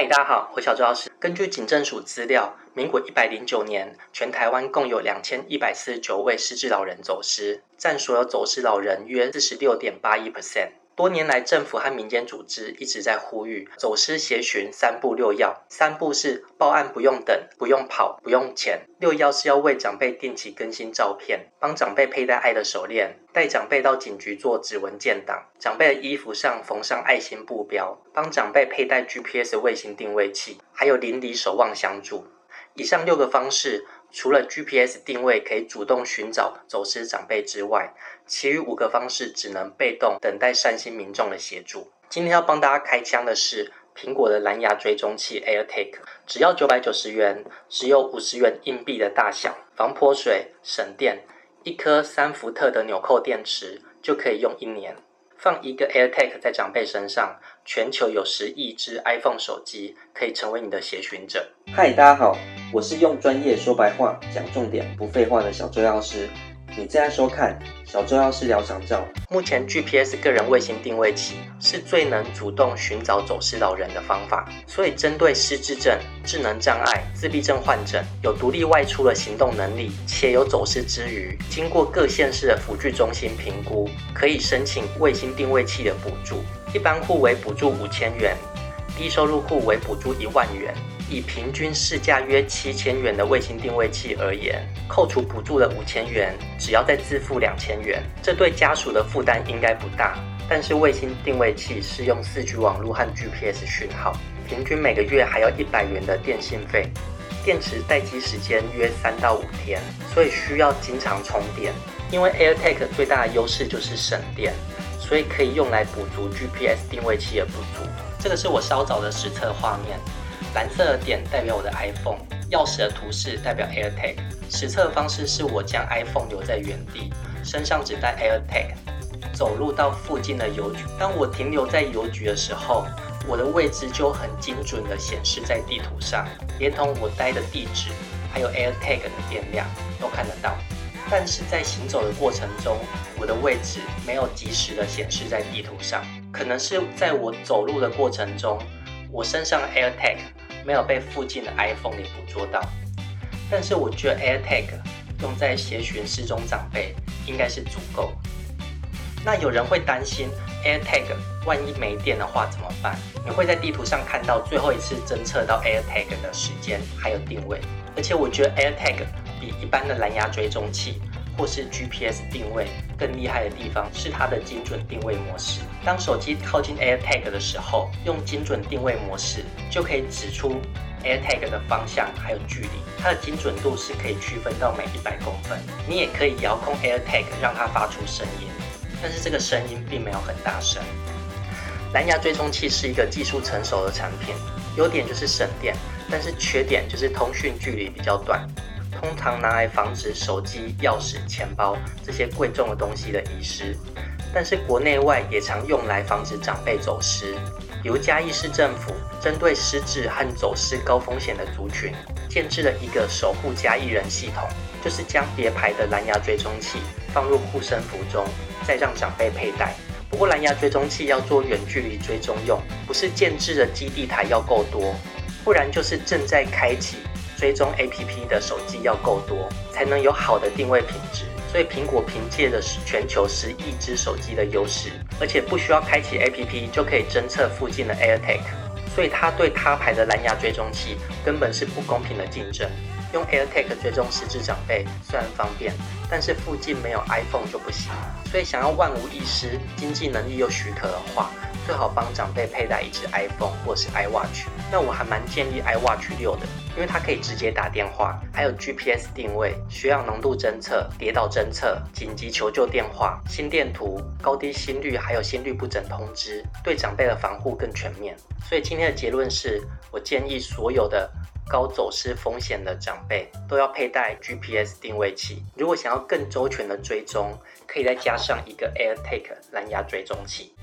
嗨，大家好，我小周老师。根据警政署资料，民国一百零九年，全台湾共有两千一百四十九位失智老人走失，占所有走失老人约四十六点八一 percent。多年来，政府和民间组织一直在呼吁走失协寻三步六要。三步是报案不用等、不用跑、不用钱；六要是要为长辈定期更新照片，帮长辈佩戴爱的手链，带长辈到警局做指纹建档，长辈的衣服上缝上爱心布标，帮长辈佩戴 GPS 卫星定位器，还有邻里守望相助。以上六个方式。除了 GPS 定位可以主动寻找走失长辈之外，其余五个方式只能被动等待善心民众的协助。今天要帮大家开箱的是苹果的蓝牙追踪器 AirTag，只要九百九十元，只有五十元硬币的大小，防泼水、省电，一颗三伏特的纽扣电池就可以用一年。放一个 AirTag 在长辈身上，全球有十亿只 iPhone 手机可以成为你的协寻者。嗨，大家好，我是用专业说白话、讲重点、不废话的小周药师。你正在收看小周药师聊长照。目前 GPS 个人卫星定位器是最能主动寻找走失老人的方法，所以针对失智症、智能障碍、自闭症患者，有独立外出的行动能力，且有走失之余，经过各县市的辅具中心评估，可以申请卫星定位器的补助。一般户为补助五千元，低收入户为补助一万元。以平均市价约七千元的卫星定位器而言，扣除补助的五千元，只要再自付两千元，这对家属的负担应该不大。但是卫星定位器是用四 G 网络和 GPS 讯号，平均每个月还要一百元的电信费，电池待机时间约三到五天，所以需要经常充电。因为 AirTag 最大的优势就是省电，所以可以用来补足 GPS 定位器的不足。这个是我稍早的实测画面。蓝色的点代表我的 iPhone，钥匙的图示代表 AirTag。实测方式是我将 iPhone 留在原地，身上只带 AirTag，走路到附近的邮局。当我停留在邮局的时候，我的位置就很精准的显示在地图上，连同我待的地址，还有 AirTag 的电量都看得到。但是在行走的过程中，我的位置没有及时的显示在地图上，可能是在我走路的过程中。我身上 AirTag 没有被附近的 iPhone 给捕捉到，但是我觉得 AirTag 用在协寻失踪长辈应该是足够。那有人会担心 AirTag 万一没电的话怎么办？你会在地图上看到最后一次侦测到 AirTag 的时间还有定位，而且我觉得 AirTag 比一般的蓝牙追踪器。或是 GPS 定位更厉害的地方是它的精准定位模式。当手机靠近 AirTag 的时候，用精准定位模式就可以指出 AirTag 的方向还有距离。它的精准度是可以区分到每一百公分。你也可以遥控 AirTag 让它发出声音，但是这个声音并没有很大声。蓝牙追踪器是一个技术成熟的产品，优点就是省电，但是缺点就是通讯距离比较短。通常拿来防止手机、钥匙、钱包这些贵重的东西的遗失，但是国内外也常用来防止长辈走失。比如嘉义市政府针对失智和走失高风险的族群，建制了一个守护嘉义人系统，就是将别牌的蓝牙追踪器放入护身符中，再让长辈佩戴。不过蓝牙追踪器要做远距离追踪用，不是建制的基地台要够多，不然就是正在开启。追踪 APP 的手机要够多，才能有好的定位品质。所以苹果凭借的是全球十亿只手机的优势，而且不需要开启 APP 就可以侦测附近的 AirTag，所以它对他牌的蓝牙追踪器根本是不公平的竞争。用 AirTag 追踪失智长辈虽然方便，但是附近没有 iPhone 就不行。所以想要万无一失，经济能力又许可的话，最好帮长辈佩戴一只 iPhone 或是 iWatch。那我还蛮建议 iWatch 六的，因为它可以直接打电话，还有 GPS 定位、血氧浓度侦测、跌倒侦测、紧急求救电话、心电图、高低心率，还有心率不整通知，对长辈的防护更全面。所以今天的结论是，我建议所有的。高走失风险的长辈都要佩戴 GPS 定位器。如果想要更周全的追踪，可以再加上一个 AirTag 蓝牙追踪器。